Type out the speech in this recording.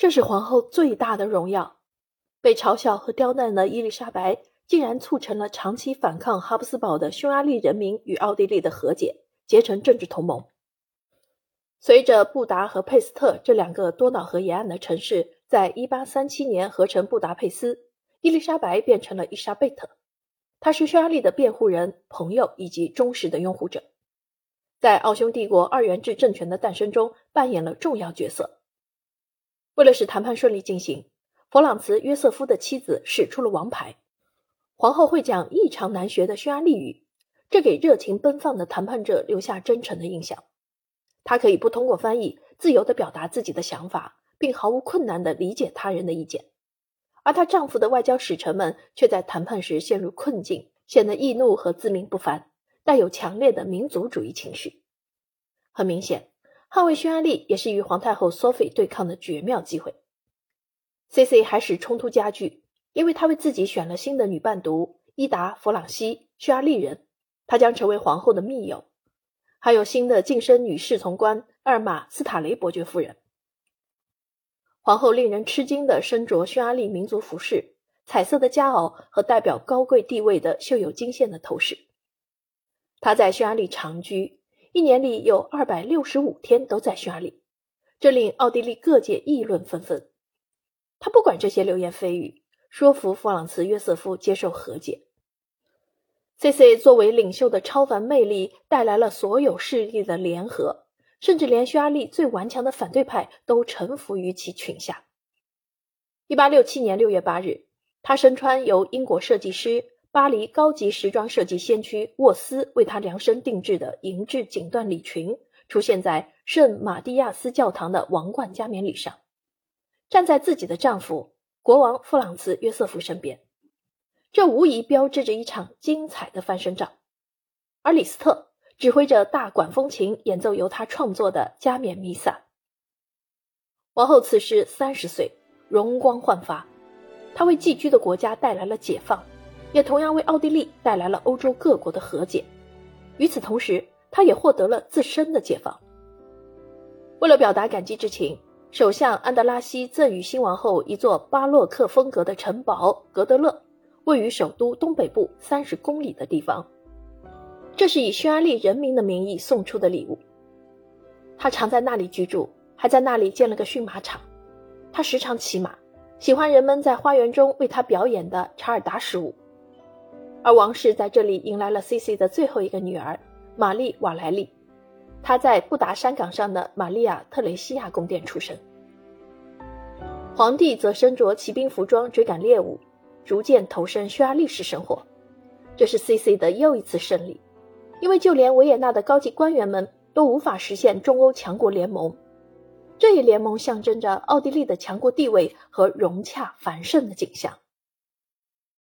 这是皇后最大的荣耀。被嘲笑和刁难的伊丽莎白，竟然促成了长期反抗哈布斯堡的匈牙利人民与奥地利的和解，结成政治同盟。随着布达和佩斯特这两个多瑙河沿岸的城市在1837年合成布达佩斯，伊丽莎白变成了伊莎贝特。她是匈牙利的辩护人、朋友以及忠实的拥护者，在奥匈帝国二元制政权的诞生中扮演了重要角色。为了使谈判顺利进行，弗朗茨·约瑟夫的妻子使出了王牌，皇后会讲异常难学的匈牙利语，这给热情奔放的谈判者留下真诚的印象。她可以不通过翻译，自由地表达自己的想法，并毫无困难地理解他人的意见。而她丈夫的外交使臣们却在谈判时陷入困境，显得易怒和自命不凡，带有强烈的民族主义情绪。很明显，捍卫匈牙利也是与皇太后 Sophie 对抗的绝妙机会。C C 还使冲突加剧，因为她为自己选了新的女伴读伊达·弗朗西，匈牙利人，她将成为皇后的密友。还有新的晋升女侍从官阿尔玛·斯塔雷伯爵夫人。皇后令人吃惊的身着匈牙利民族服饰、彩色的夹袄和代表高贵地位的绣有金线的头饰。她在匈牙利长居，一年里有二百六十五天都在匈牙利，这令奥地利各界议论纷纷。他不管这些流言蜚语，说服弗朗茨·约瑟夫接受和解。C C 作为领袖的超凡魅力带来了所有势力的联合，甚至连匈牙利最顽强的反对派都臣服于其裙下。一八六七年六月八日，他身穿由英国设计师、巴黎高级时装设计先驱沃斯为他量身定制的银质锦缎礼裙，出现在圣马蒂亚斯教堂的王冠加冕礼上，站在自己的丈夫国王弗朗茨·约瑟夫身边。这无疑标志着一场精彩的翻身仗，而李斯特指挥着大管风琴演奏由他创作的加冕弥撒。王后此时三十岁，容光焕发，她为寄居的国家带来了解放，也同样为奥地利带来了欧洲各国的和解。与此同时，他也获得了自身的解放。为了表达感激之情，首相安德拉西赠予新王后一座巴洛克风格的城堡——格德勒。位于首都东北部三十公里的地方，这是以匈牙利人民的名义送出的礼物。他常在那里居住，还在那里建了个驯马场。他时常骑马，喜欢人们在花园中为他表演的查尔达什舞。而王室在这里迎来了 C.C 的最后一个女儿玛丽瓦莱丽，她在布达山岗上的玛利亚特雷西亚宫殿出生。皇帝则身着骑兵服装追赶猎物。逐渐投身匈牙利式生活，这是 C.C 的又一次胜利，因为就连维也纳的高级官员们都无法实现中欧强国联盟。这一联盟象征着奥地利的强国地位和融洽繁盛的景象。